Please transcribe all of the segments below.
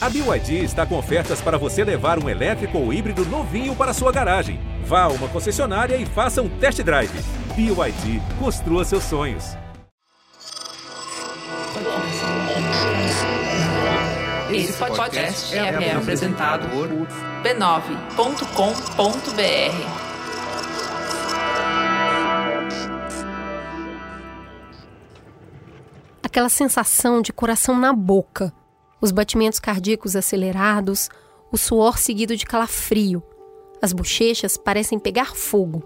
A BYD está com ofertas para você levar um elétrico ou híbrido novinho para sua garagem. Vá a uma concessionária e faça um test drive. BYD, construa seus sonhos. Esse podcast é, é apresentado por b9.com.br. Aquela sensação de coração na boca, os batimentos cardíacos acelerados, o suor seguido de calafrio. As bochechas parecem pegar fogo.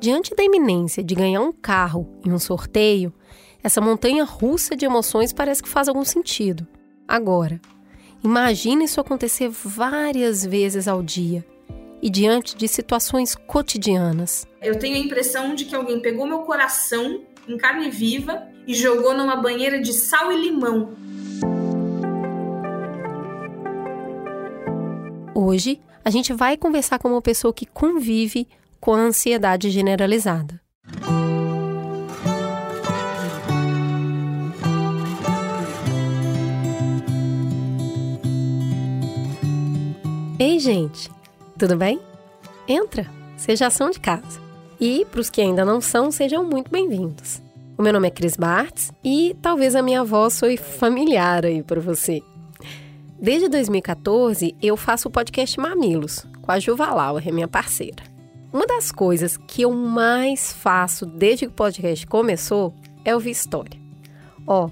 Diante da iminência de ganhar um carro em um sorteio, essa montanha russa de emoções parece que faz algum sentido. Agora, imagine isso acontecer várias vezes ao dia e diante de situações cotidianas. Eu tenho a impressão de que alguém pegou meu coração em carne viva e jogou numa banheira de sal e limão. Hoje, a gente vai conversar com uma pessoa que convive com a ansiedade generalizada. Ei, gente, tudo bem? Entra, seja ação de casa. E, para os que ainda não são, sejam muito bem-vindos. O meu nome é Cris Bartz e talvez a minha voz soe familiar aí para você. Desde 2014, eu faço o podcast Mamilos, com a Juva minha parceira. Uma das coisas que eu mais faço desde que o podcast começou é ouvir história. Ó,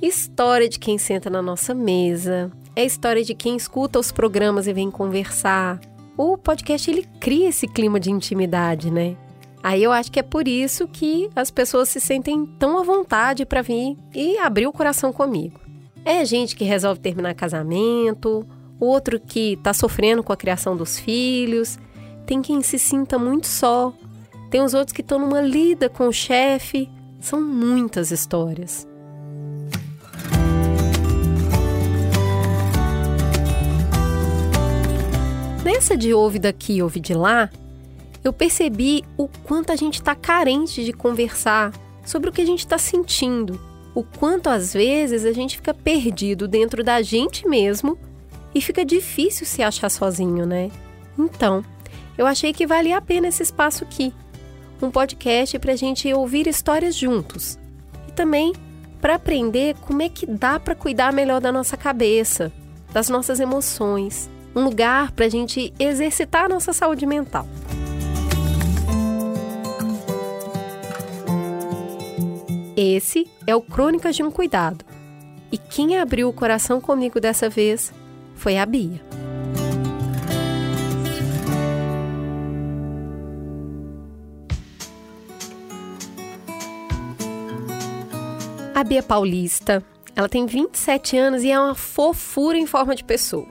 história de quem senta na nossa mesa, é história de quem escuta os programas e vem conversar. O podcast ele cria esse clima de intimidade, né? Aí eu acho que é por isso que as pessoas se sentem tão à vontade para vir e abrir o coração comigo. É gente que resolve terminar casamento, outro que está sofrendo com a criação dos filhos, tem quem se sinta muito só, tem os outros que estão numa lida com o chefe. São muitas histórias. Nessa de ouve daqui, ouve de lá, eu percebi o quanto a gente está carente de conversar sobre o que a gente está sentindo, o quanto às vezes a gente fica perdido dentro da gente mesmo e fica difícil se achar sozinho, né? Então, eu achei que valia a pena esse espaço aqui. Um podcast para a gente ouvir histórias juntos. E também para aprender como é que dá para cuidar melhor da nossa cabeça, das nossas emoções. Um lugar para a gente exercitar a nossa saúde mental. Esse é o Crônicas de um Cuidado. E quem abriu o coração comigo dessa vez foi a Bia. A Bia Paulista, ela tem 27 anos e é uma fofura em forma de pessoa.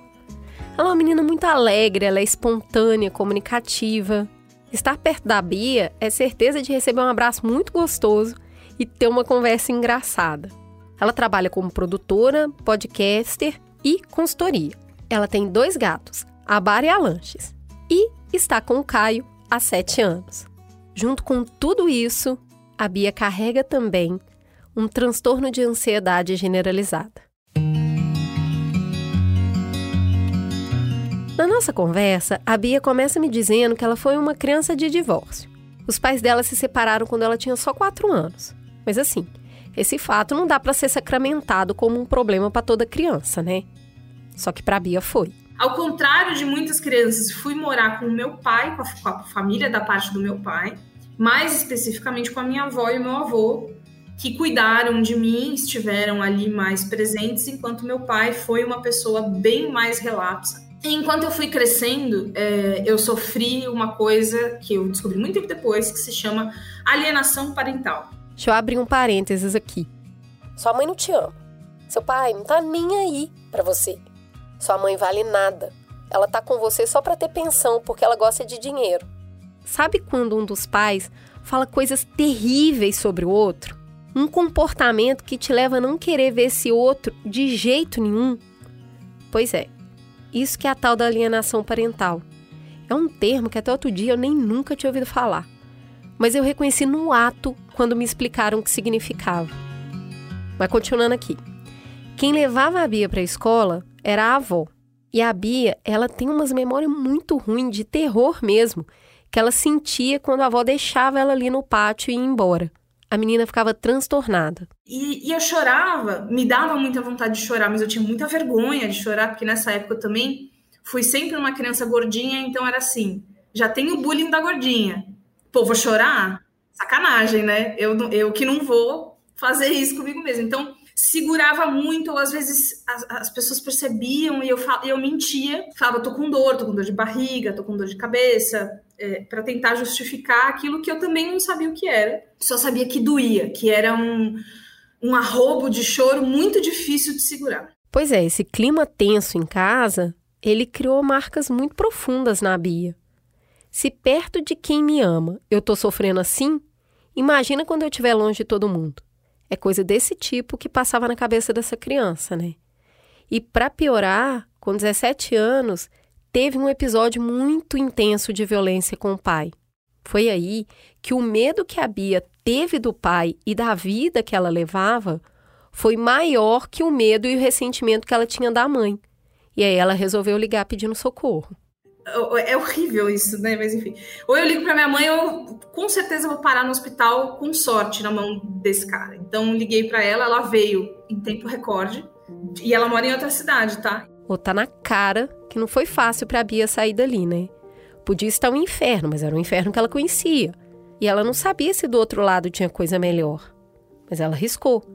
Ela é uma menina muito alegre, ela é espontânea, comunicativa. Estar perto da Bia é certeza de receber um abraço muito gostoso e ter uma conversa engraçada. Ela trabalha como produtora, podcaster e consultoria. Ela tem dois gatos, a Bar e a Lanches, e está com o Caio há sete anos. Junto com tudo isso, a Bia carrega também um transtorno de ansiedade generalizada. Na nossa conversa, a Bia começa me dizendo que ela foi uma criança de divórcio. Os pais dela se separaram quando ela tinha só 4 anos. Mas assim, esse fato não dá para ser sacramentado como um problema para toda criança, né? Só que para a Bia foi. Ao contrário de muitas crianças, fui morar com o meu pai, com a, com a família da parte do meu pai, mais especificamente com a minha avó e o meu avô, que cuidaram de mim, estiveram ali mais presentes, enquanto meu pai foi uma pessoa bem mais relapsa. Enquanto eu fui crescendo, é, eu sofri uma coisa que eu descobri muito tempo depois, que se chama alienação parental. Deixa eu abrir um parênteses aqui. Sua mãe não te ama. Seu pai não tá nem aí para você. Sua mãe vale nada. Ela tá com você só para ter pensão, porque ela gosta de dinheiro. Sabe quando um dos pais fala coisas terríveis sobre o outro? um comportamento que te leva a não querer ver esse outro de jeito nenhum? Pois é, isso que é a tal da alienação parental. É um termo que até outro dia eu nem nunca tinha ouvido falar. mas eu reconheci no ato quando me explicaram o que significava. Mas continuando aqui. Quem levava a Bia para a escola era a avó. E a Bia, ela tem umas memórias muito ruins, de terror mesmo, que ela sentia quando a avó deixava ela ali no pátio e ia embora. A menina ficava transtornada. E, e, eu chorava, me dava muita vontade de chorar, mas eu tinha muita vergonha de chorar, porque nessa época eu também fui sempre uma criança gordinha, então era assim: já tem o bullying da gordinha. Pô, vou chorar? Sacanagem, né? Eu, eu que não vou fazer isso comigo mesmo. Então, segurava muito, ou às vezes as, as pessoas percebiam e eu, eu mentia, falava, tô com dor, tô com dor de barriga, tô com dor de cabeça, é, para tentar justificar aquilo que eu também não sabia o que era, só sabia que doía, que era um, um arrobo de choro muito difícil de segurar. Pois é, esse clima tenso em casa, ele criou marcas muito profundas na Bia. Se perto de quem me ama eu tô sofrendo assim, imagina quando eu estiver longe de todo mundo. É coisa desse tipo que passava na cabeça dessa criança, né? E para piorar, com 17 anos, teve um episódio muito intenso de violência com o pai. Foi aí que o medo que a Bia teve do pai e da vida que ela levava foi maior que o medo e o ressentimento que ela tinha da mãe. E aí ela resolveu ligar pedindo socorro. É horrível isso, né? Mas enfim. Ou eu ligo para minha mãe, ou com certeza vou parar no hospital com sorte na mão desse cara. Então liguei para ela, ela veio em tempo recorde. E ela mora em outra cidade, tá? Ou tá na cara que não foi fácil para Bia sair dali, né? Podia estar um inferno, mas era um inferno que ela conhecia. E ela não sabia se do outro lado tinha coisa melhor. Mas ela riscou.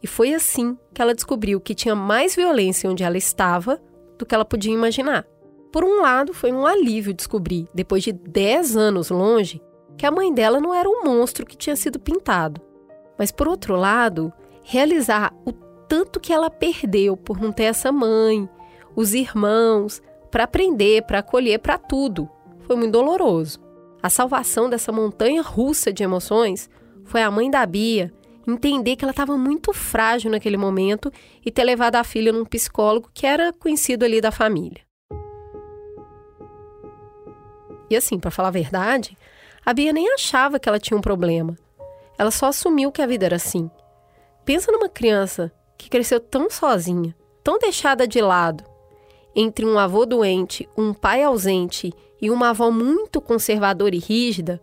E foi assim que ela descobriu que tinha mais violência onde ela estava do que ela podia imaginar. Por um lado, foi um alívio descobrir, depois de 10 anos longe, que a mãe dela não era um monstro que tinha sido pintado. Mas por outro lado, realizar o tanto que ela perdeu por não ter essa mãe, os irmãos, para aprender, para acolher, para tudo, foi muito doloroso. A salvação dessa montanha russa de emoções foi a mãe da Bia entender que ela estava muito frágil naquele momento e ter levado a filha num psicólogo que era conhecido ali da família. E assim, para falar a verdade, a Bia nem achava que ela tinha um problema. Ela só assumiu que a vida era assim. Pensa numa criança que cresceu tão sozinha, tão deixada de lado, entre um avô doente, um pai ausente e uma avó muito conservadora e rígida,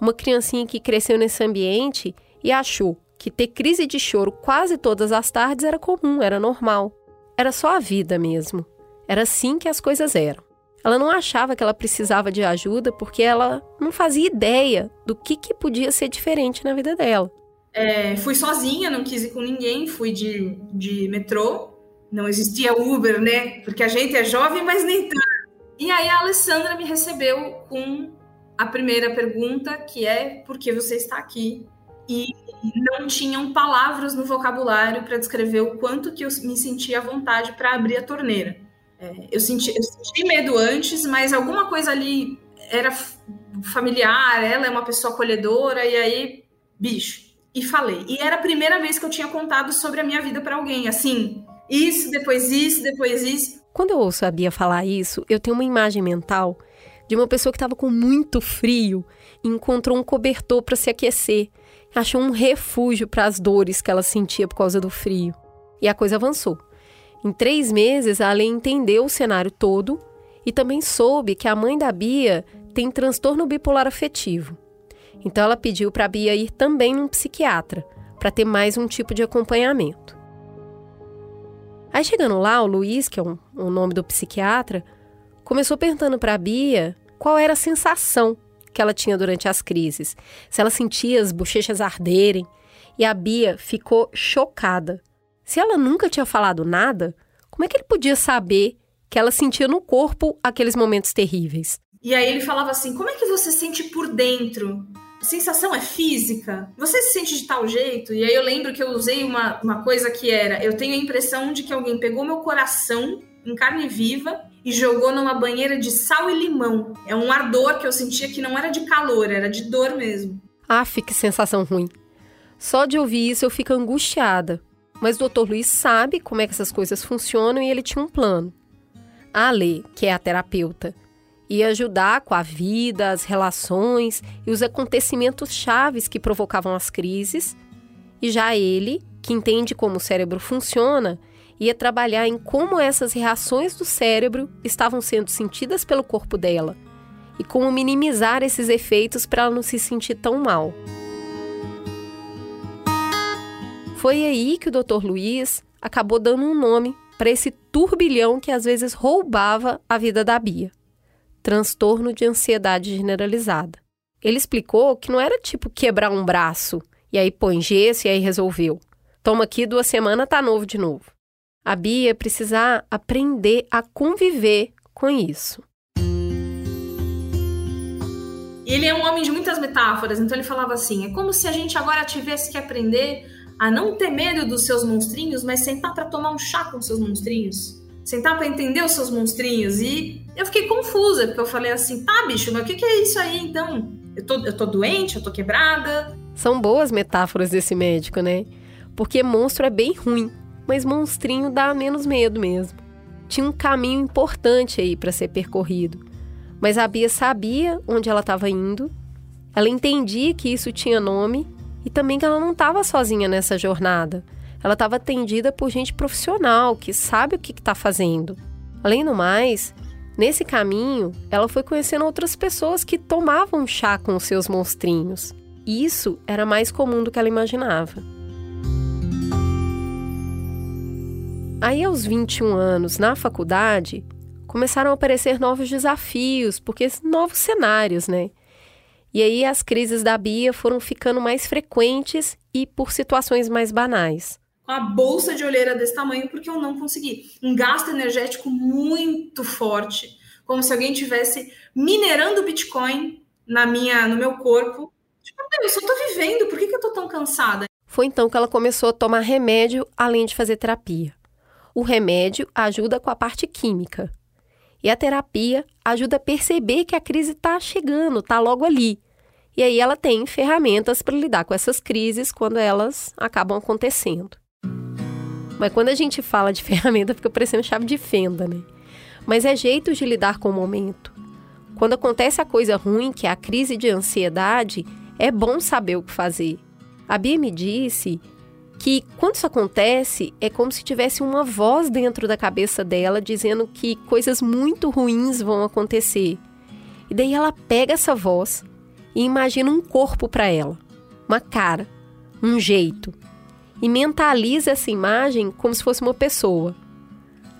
uma criancinha que cresceu nesse ambiente e achou que ter crise de choro quase todas as tardes era comum, era normal. Era só a vida mesmo. Era assim que as coisas eram. Ela não achava que ela precisava de ajuda porque ela não fazia ideia do que, que podia ser diferente na vida dela. É, fui sozinha, não quis ir com ninguém, fui de, de metrô. Não existia Uber, né? Porque a gente é jovem, mas nem tanto. E aí a Alessandra me recebeu com a primeira pergunta, que é por que você está aqui? E não tinham palavras no vocabulário para descrever o quanto que eu me sentia à vontade para abrir a torneira. É, eu, senti, eu senti medo antes, mas alguma coisa ali era familiar, ela é uma pessoa acolhedora, e aí, bicho. E falei. E era a primeira vez que eu tinha contado sobre a minha vida para alguém, assim, isso, depois isso, depois isso. Quando eu ouço a Bia falar isso, eu tenho uma imagem mental de uma pessoa que estava com muito frio e encontrou um cobertor para se aquecer. Achou um refúgio para as dores que ela sentia por causa do frio. E a coisa avançou. Em três meses, a Alê entendeu o cenário todo e também soube que a mãe da Bia tem transtorno bipolar afetivo. Então, ela pediu para a Bia ir também num psiquiatra, para ter mais um tipo de acompanhamento. Aí, chegando lá, o Luiz, que é um, o nome do psiquiatra, começou perguntando para a Bia qual era a sensação que ela tinha durante as crises, se ela sentia as bochechas arderem, e a Bia ficou chocada se ela nunca tinha falado nada, como é que ele podia saber que ela sentia no corpo aqueles momentos terríveis? E aí ele falava assim: como é que você sente por dentro? Sensação é física? Você se sente de tal jeito? E aí eu lembro que eu usei uma, uma coisa que era: eu tenho a impressão de que alguém pegou meu coração em carne viva e jogou numa banheira de sal e limão. É um ardor que eu sentia que não era de calor, era de dor mesmo. Aff, que sensação ruim. Só de ouvir isso eu fico angustiada, mas o Dr. Luiz sabe como é que essas coisas funcionam e ele tinha um plano. A Ale, que é a terapeuta, e ajudar com a vida, as relações e os acontecimentos chaves que provocavam as crises. E já ele, que entende como o cérebro funciona, ia trabalhar em como essas reações do cérebro estavam sendo sentidas pelo corpo dela e como minimizar esses efeitos para ela não se sentir tão mal. Foi aí que o Dr. Luiz acabou dando um nome para esse turbilhão que às vezes roubava a vida da Bia transtorno de ansiedade generalizada. Ele explicou que não era tipo quebrar um braço e aí põe gesso e aí resolveu. Toma aqui duas semanas, tá novo de novo. A Bia precisar aprender a conviver com isso. Ele é um homem de muitas metáforas, então ele falava assim: é como se a gente agora tivesse que aprender a não ter medo dos seus monstrinhos, mas sentar para tomar um chá com seus monstrinhos sentar para entender os seus monstrinhos. E eu fiquei confusa, porque eu falei assim: tá, bicho, mas o que, que é isso aí então? Eu tô, eu tô doente, eu tô quebrada. São boas metáforas desse médico, né? Porque monstro é bem ruim, mas monstrinho dá menos medo mesmo. Tinha um caminho importante aí para ser percorrido. Mas a Bia sabia onde ela estava indo, ela entendia que isso tinha nome e também que ela não estava sozinha nessa jornada ela estava atendida por gente profissional que sabe o que está fazendo. Além do mais, nesse caminho, ela foi conhecendo outras pessoas que tomavam chá com seus monstrinhos. Isso era mais comum do que ela imaginava. Aí, aos 21 anos, na faculdade, começaram a aparecer novos desafios, porque novos cenários, né? E aí as crises da Bia foram ficando mais frequentes e por situações mais banais uma bolsa de olheira desse tamanho porque eu não consegui. Um gasto energético muito forte, como se alguém tivesse minerando Bitcoin na minha, no meu corpo. Tipo, eu só tô vivendo, por que, que eu tô tão cansada? Foi então que ela começou a tomar remédio além de fazer terapia. O remédio ajuda com a parte química. E a terapia ajuda a perceber que a crise está chegando, está logo ali. E aí ela tem ferramentas para lidar com essas crises quando elas acabam acontecendo. Mas quando a gente fala de ferramenta, fica parecendo chave de fenda, né? Mas é jeito de lidar com o momento. Quando acontece a coisa ruim, que é a crise de ansiedade, é bom saber o que fazer. A Bia me disse que quando isso acontece, é como se tivesse uma voz dentro da cabeça dela dizendo que coisas muito ruins vão acontecer. E daí ela pega essa voz e imagina um corpo para ela, uma cara, um jeito e mentaliza essa imagem como se fosse uma pessoa.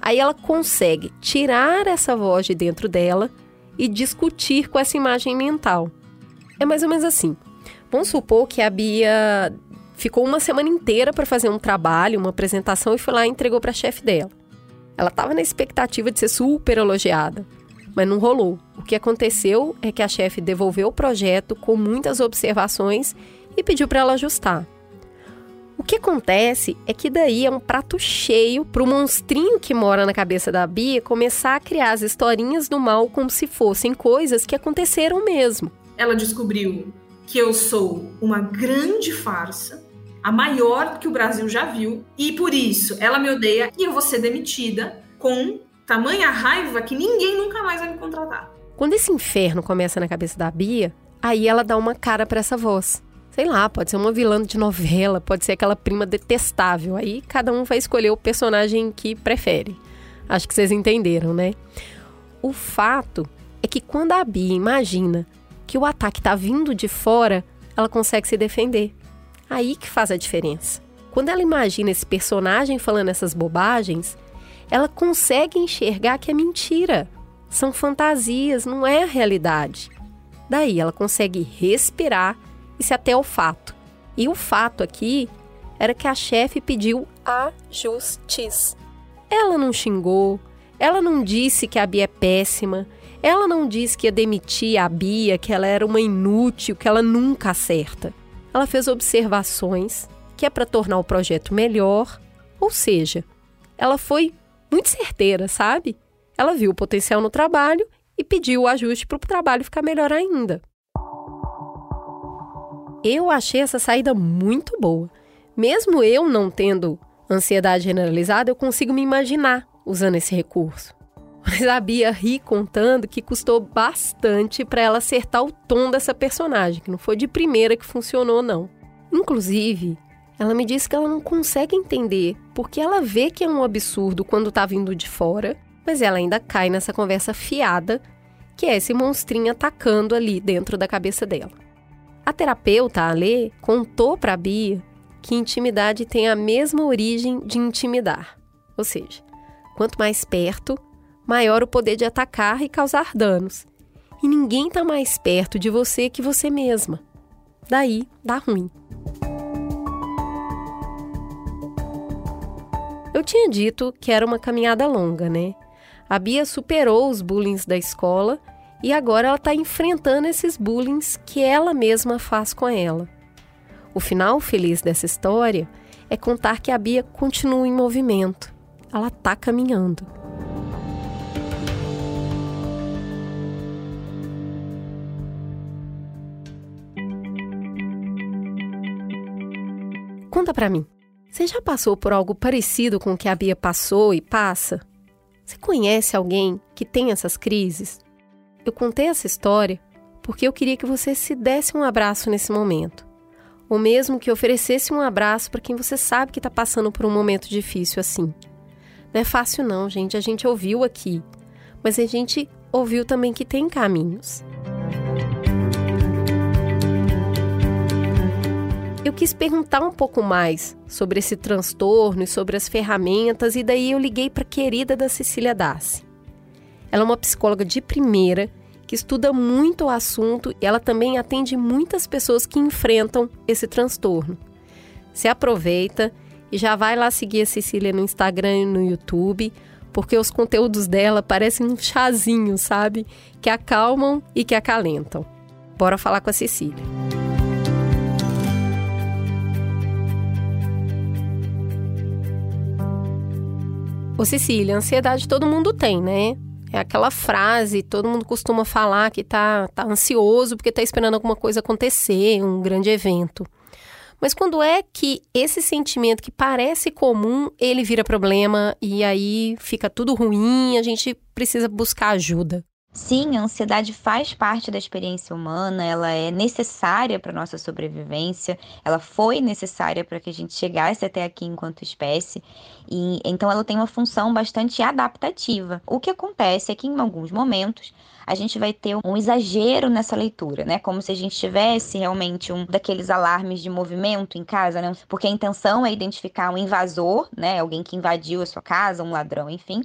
Aí ela consegue tirar essa voz de dentro dela e discutir com essa imagem mental. É mais ou menos assim. Vamos supor que a Bia ficou uma semana inteira para fazer um trabalho, uma apresentação e foi lá e entregou para a chefe dela. Ela estava na expectativa de ser super elogiada, mas não rolou. O que aconteceu é que a chefe devolveu o projeto com muitas observações e pediu para ela ajustar. O que acontece é que daí é um prato cheio para o monstrinho que mora na cabeça da Bia começar a criar as historinhas do mal como se fossem coisas que aconteceram mesmo. Ela descobriu que eu sou uma grande farsa, a maior que o Brasil já viu, e por isso ela me odeia e eu vou ser demitida com tamanha raiva que ninguém nunca mais vai me contratar. Quando esse inferno começa na cabeça da Bia, aí ela dá uma cara para essa voz sei lá, pode ser uma vilã de novela, pode ser aquela prima detestável. Aí cada um vai escolher o personagem que prefere. Acho que vocês entenderam, né? O fato é que quando a Bia imagina que o ataque está vindo de fora, ela consegue se defender. Aí que faz a diferença. Quando ela imagina esse personagem falando essas bobagens, ela consegue enxergar que é mentira. São fantasias, não é a realidade. Daí ela consegue respirar e se até o fato. E o fato aqui era que a chefe pediu ajustes. Ela não xingou, ela não disse que a Bia é péssima, ela não disse que ia demitir a Bia, que ela era uma inútil, que ela nunca acerta. Ela fez observações que é para tornar o projeto melhor, ou seja, ela foi muito certeira, sabe? Ela viu o potencial no trabalho e pediu o ajuste para o trabalho ficar melhor ainda. Eu achei essa saída muito boa. Mesmo eu não tendo ansiedade generalizada, eu consigo me imaginar usando esse recurso. Mas a Bia ri contando que custou bastante para ela acertar o tom dessa personagem, que não foi de primeira que funcionou, não. Inclusive, ela me disse que ela não consegue entender porque ela vê que é um absurdo quando tá vindo de fora, mas ela ainda cai nessa conversa fiada, que é esse monstrinho atacando ali dentro da cabeça dela. A terapeuta, a Lê, contou para Bia que intimidade tem a mesma origem de intimidar. Ou seja, quanto mais perto, maior o poder de atacar e causar danos. E ninguém está mais perto de você que você mesma. Daí dá ruim. Eu tinha dito que era uma caminhada longa, né? A Bia superou os bullying da escola e agora ela está enfrentando esses bullying que ela mesma faz com ela. O final feliz dessa história é contar que a Bia continua em movimento. Ela está caminhando. Conta para mim. Você já passou por algo parecido com o que a Bia passou e passa? Você conhece alguém que tem essas crises? Eu contei essa história porque eu queria que você se desse um abraço nesse momento. Ou mesmo que oferecesse um abraço para quem você sabe que está passando por um momento difícil assim. Não é fácil, não, gente. A gente ouviu aqui. Mas a gente ouviu também que tem caminhos. eu quis perguntar um pouco mais sobre esse transtorno e sobre as ferramentas, e daí eu liguei para a querida da Cecília Dassi. Ela é uma psicóloga de primeira que estuda muito o assunto e ela também atende muitas pessoas que enfrentam esse transtorno. Se aproveita e já vai lá seguir a Cecília no Instagram e no YouTube, porque os conteúdos dela parecem um chazinho, sabe? Que acalmam e que acalentam. Bora falar com a Cecília. Ô Cecília, ansiedade todo mundo tem, né? É aquela frase, todo mundo costuma falar que tá, tá ansioso porque tá esperando alguma coisa acontecer, um grande evento. Mas quando é que esse sentimento que parece comum, ele vira problema e aí fica tudo ruim, a gente precisa buscar ajuda? Sim, a ansiedade faz parte da experiência humana, ela é necessária para nossa sobrevivência, ela foi necessária para que a gente chegasse até aqui enquanto espécie, e então ela tem uma função bastante adaptativa. O que acontece é que em alguns momentos a gente vai ter um exagero nessa leitura, né? Como se a gente tivesse realmente um daqueles alarmes de movimento em casa, né? Porque a intenção é identificar um invasor, né? Alguém que invadiu a sua casa, um ladrão, enfim.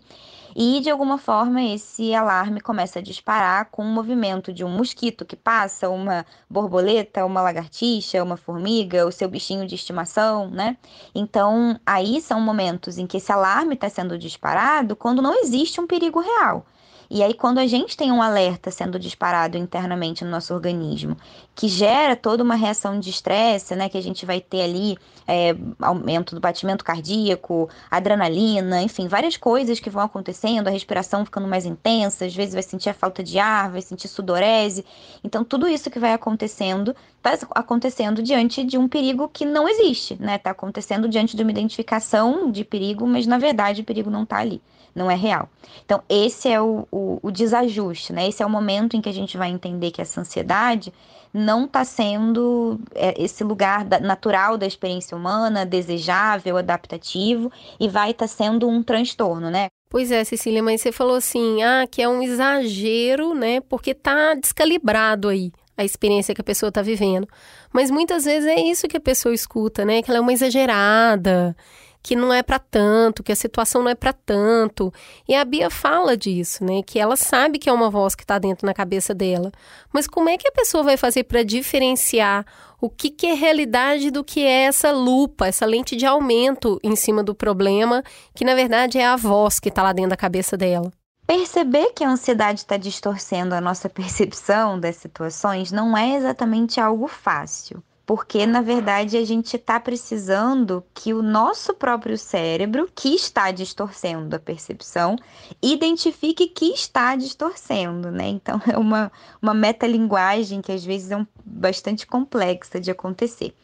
E de alguma forma esse alarme começa a disparar com o movimento de um mosquito que passa, uma borboleta, uma lagartixa, uma formiga, o seu bichinho de estimação, né? Então, aí são momentos em que esse alarme está sendo disparado quando não existe um perigo real. E aí, quando a gente tem um alerta sendo disparado internamente no nosso organismo, que gera toda uma reação de estresse, né? Que a gente vai ter ali é, aumento do batimento cardíaco, adrenalina, enfim, várias coisas que vão acontecendo, a respiração ficando mais intensa, às vezes vai sentir a falta de ar, vai sentir sudorese. Então, tudo isso que vai acontecendo, está acontecendo diante de um perigo que não existe, né? Está acontecendo diante de uma identificação de perigo, mas na verdade o perigo não está ali não é real. Então, esse é o, o, o, desajuste, né? Esse é o momento em que a gente vai entender que essa ansiedade não está sendo é, esse lugar natural da experiência humana, desejável, adaptativo, e vai estar tá sendo um transtorno, né? Pois é, Cecília, mas você falou assim, ah, que é um exagero, né? Porque tá descalibrado aí a experiência que a pessoa está vivendo. Mas muitas vezes é isso que a pessoa escuta, né? Que ela é uma exagerada, que não é para tanto, que a situação não é para tanto. E a Bia fala disso, né? Que ela sabe que é uma voz que está dentro na cabeça dela. Mas como é que a pessoa vai fazer para diferenciar o que, que é realidade do que é essa lupa, essa lente de aumento em cima do problema, que na verdade é a voz que está lá dentro da cabeça dela? Perceber que a ansiedade está distorcendo a nossa percepção das situações não é exatamente algo fácil porque na verdade a gente está precisando que o nosso próprio cérebro, que está distorcendo a percepção, identifique que está distorcendo, né? Então é uma, uma metalinguagem que às vezes é um, bastante complexa de acontecer.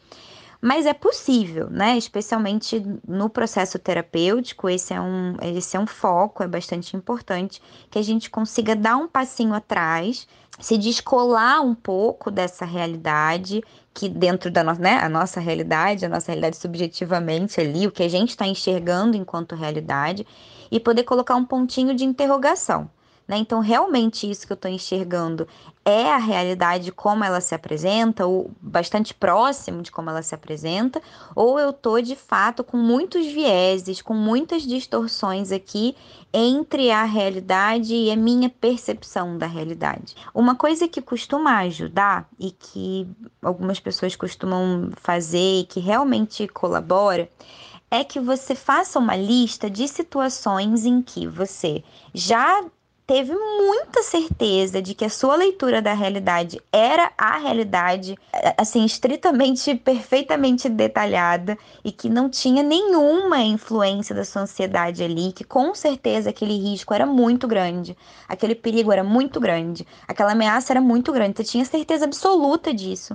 Mas é possível, né? Especialmente no processo terapêutico, esse é um, esse é um foco, é bastante importante que a gente consiga dar um passinho atrás, se descolar um pouco dessa realidade que dentro da nossa, né, a nossa realidade, a nossa realidade subjetivamente ali, o que a gente está enxergando enquanto realidade, e poder colocar um pontinho de interrogação. Né? Então, realmente, isso que eu estou enxergando é a realidade como ela se apresenta, ou bastante próximo de como ela se apresenta, ou eu estou de fato com muitos vieses, com muitas distorções aqui entre a realidade e a minha percepção da realidade. Uma coisa que costuma ajudar e que algumas pessoas costumam fazer e que realmente colabora é que você faça uma lista de situações em que você já teve muita certeza de que a sua leitura da realidade era a realidade, assim, estritamente, perfeitamente detalhada e que não tinha nenhuma influência da sua ansiedade ali, que com certeza aquele risco era muito grande, aquele perigo era muito grande, aquela ameaça era muito grande, você tinha certeza absoluta disso.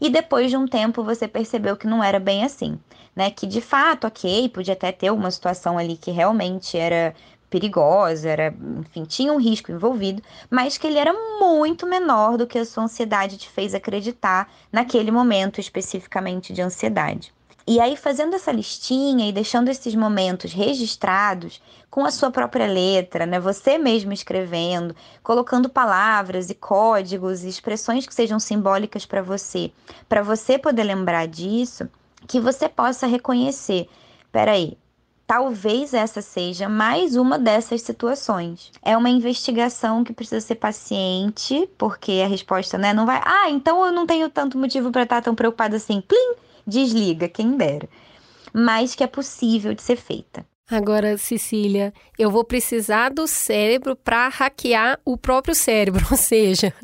E depois de um tempo você percebeu que não era bem assim, né? Que de fato, ok, podia até ter uma situação ali que realmente era perigosa, era, enfim, tinha um risco envolvido, mas que ele era muito menor do que a sua ansiedade te fez acreditar naquele momento especificamente de ansiedade. E aí, fazendo essa listinha e deixando esses momentos registrados com a sua própria letra, né? Você mesmo escrevendo, colocando palavras e códigos e expressões que sejam simbólicas para você, para você poder lembrar disso, que você possa reconhecer. Peraí, Talvez essa seja mais uma dessas situações. É uma investigação que precisa ser paciente, porque a resposta né, não vai. Ah, então eu não tenho tanto motivo para estar tão preocupada assim. Plim! Desliga, quem dera. Mas que é possível de ser feita. Agora, Cecília, eu vou precisar do cérebro para hackear o próprio cérebro, ou seja,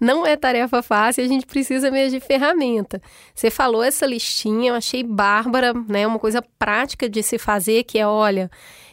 não é tarefa fácil, a gente precisa mesmo de ferramenta. Você falou essa listinha, eu achei bárbara, né? Uma coisa prática de se fazer, que é, olha,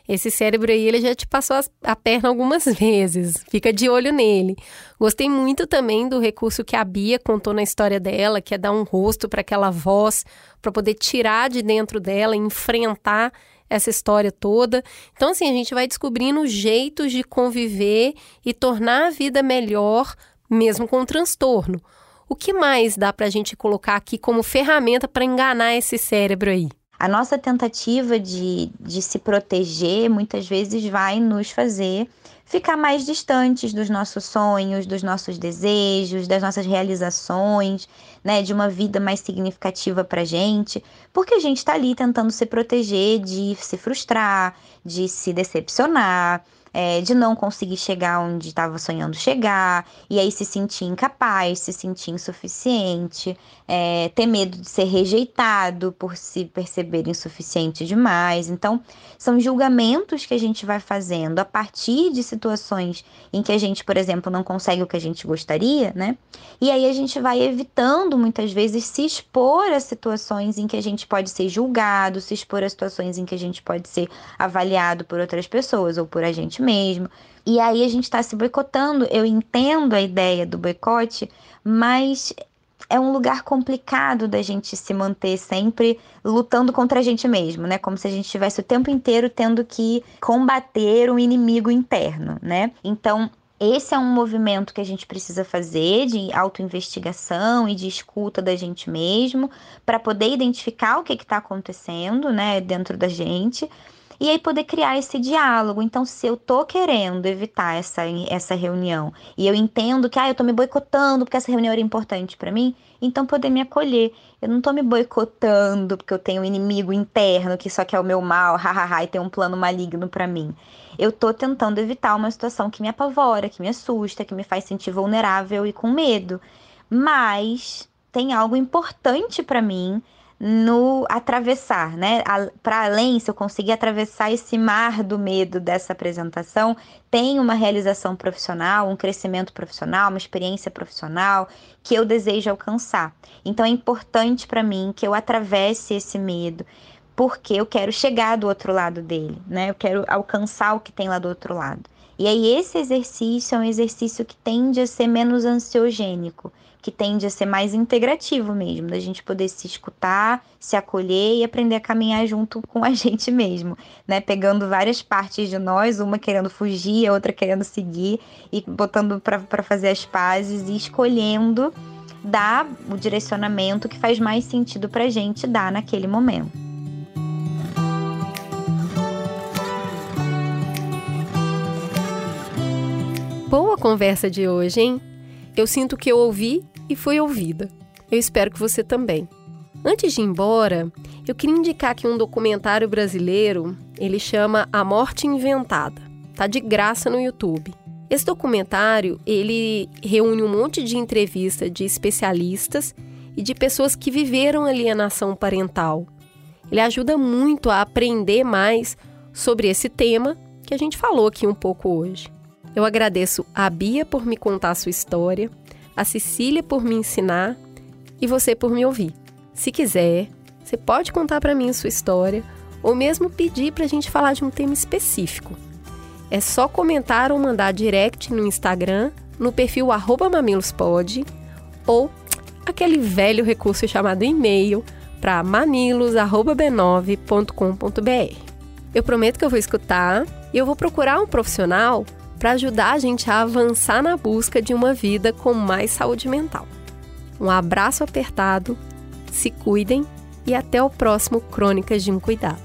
esse cérebro aí, ele já te passou a perna algumas vezes, fica de olho nele. Gostei muito também do recurso que a Bia contou na história dela, que é dar um rosto para aquela voz, para poder tirar de dentro dela, enfrentar essa história toda. Então, assim, a gente vai descobrindo jeitos de conviver e tornar a vida melhor, mesmo com o transtorno. O que mais dá para a gente colocar aqui como ferramenta para enganar esse cérebro aí? A nossa tentativa de, de se proteger muitas vezes vai nos fazer ficar mais distantes dos nossos sonhos, dos nossos desejos, das nossas realizações, né, de uma vida mais significativa para gente, porque a gente está ali tentando se proteger de se frustrar, de se decepcionar, é, de não conseguir chegar onde estava sonhando chegar, e aí se sentir incapaz, se sentir insuficiente, é, ter medo de ser rejeitado por se perceber insuficiente demais. Então, são julgamentos que a gente vai fazendo a partir de situações em que a gente, por exemplo, não consegue o que a gente gostaria, né? E aí a gente vai evitando muitas vezes se expor a situações em que a gente pode ser julgado, se expor a situações em que a gente pode ser avaliado por outras pessoas ou por a gente mesmo. E aí a gente está se boicotando. Eu entendo a ideia do boicote, mas é um lugar complicado da gente se manter sempre lutando contra a gente mesmo, né? Como se a gente estivesse o tempo inteiro tendo que combater um inimigo interno, né? Então, esse é um movimento que a gente precisa fazer de autoinvestigação e de escuta da gente mesmo, para poder identificar o que está acontecendo, né, dentro da gente e aí poder criar esse diálogo. Então, se eu tô querendo evitar essa, essa reunião e eu entendo que ah, eu tô me boicotando porque essa reunião era importante para mim, então poder me acolher. Eu não tô me boicotando porque eu tenho um inimigo interno que só quer o meu mal, hahaha, e tem um plano maligno para mim. Eu tô tentando evitar uma situação que me apavora, que me assusta, que me faz sentir vulnerável e com medo. Mas tem algo importante para mim no atravessar, né? Para além, se eu conseguir atravessar esse mar do medo dessa apresentação, tem uma realização profissional, um crescimento profissional, uma experiência profissional que eu desejo alcançar. Então é importante para mim que eu atravesse esse medo, porque eu quero chegar do outro lado dele, né? Eu quero alcançar o que tem lá do outro lado. E aí esse exercício é um exercício que tende a ser menos ansiogênico, que tende a ser mais integrativo mesmo, da gente poder se escutar, se acolher e aprender a caminhar junto com a gente mesmo, né? Pegando várias partes de nós, uma querendo fugir, a outra querendo seguir e botando para fazer as pazes e escolhendo dar o direcionamento que faz mais sentido para a gente dar naquele momento. Boa conversa de hoje, hein? Eu sinto que eu ouvi e fui ouvida. Eu espero que você também. Antes de ir embora, eu queria indicar aqui um documentário brasileiro, ele chama A Morte Inventada. Tá de graça no YouTube. Esse documentário, ele reúne um monte de entrevistas de especialistas e de pessoas que viveram alienação parental. Ele ajuda muito a aprender mais sobre esse tema que a gente falou aqui um pouco hoje. Eu agradeço a Bia por me contar a sua história, a Cecília por me ensinar e você por me ouvir. Se quiser, você pode contar para mim sua história ou mesmo pedir para a gente falar de um tema específico. É só comentar ou mandar direct no Instagram, no perfil mamilospod ou aquele velho recurso chamado e-mail para mamilos@b9.com.br. Eu prometo que eu vou escutar e eu vou procurar um profissional para ajudar a gente a avançar na busca de uma vida com mais saúde mental. Um abraço apertado, se cuidem e até o próximo Crônicas de um Cuidado.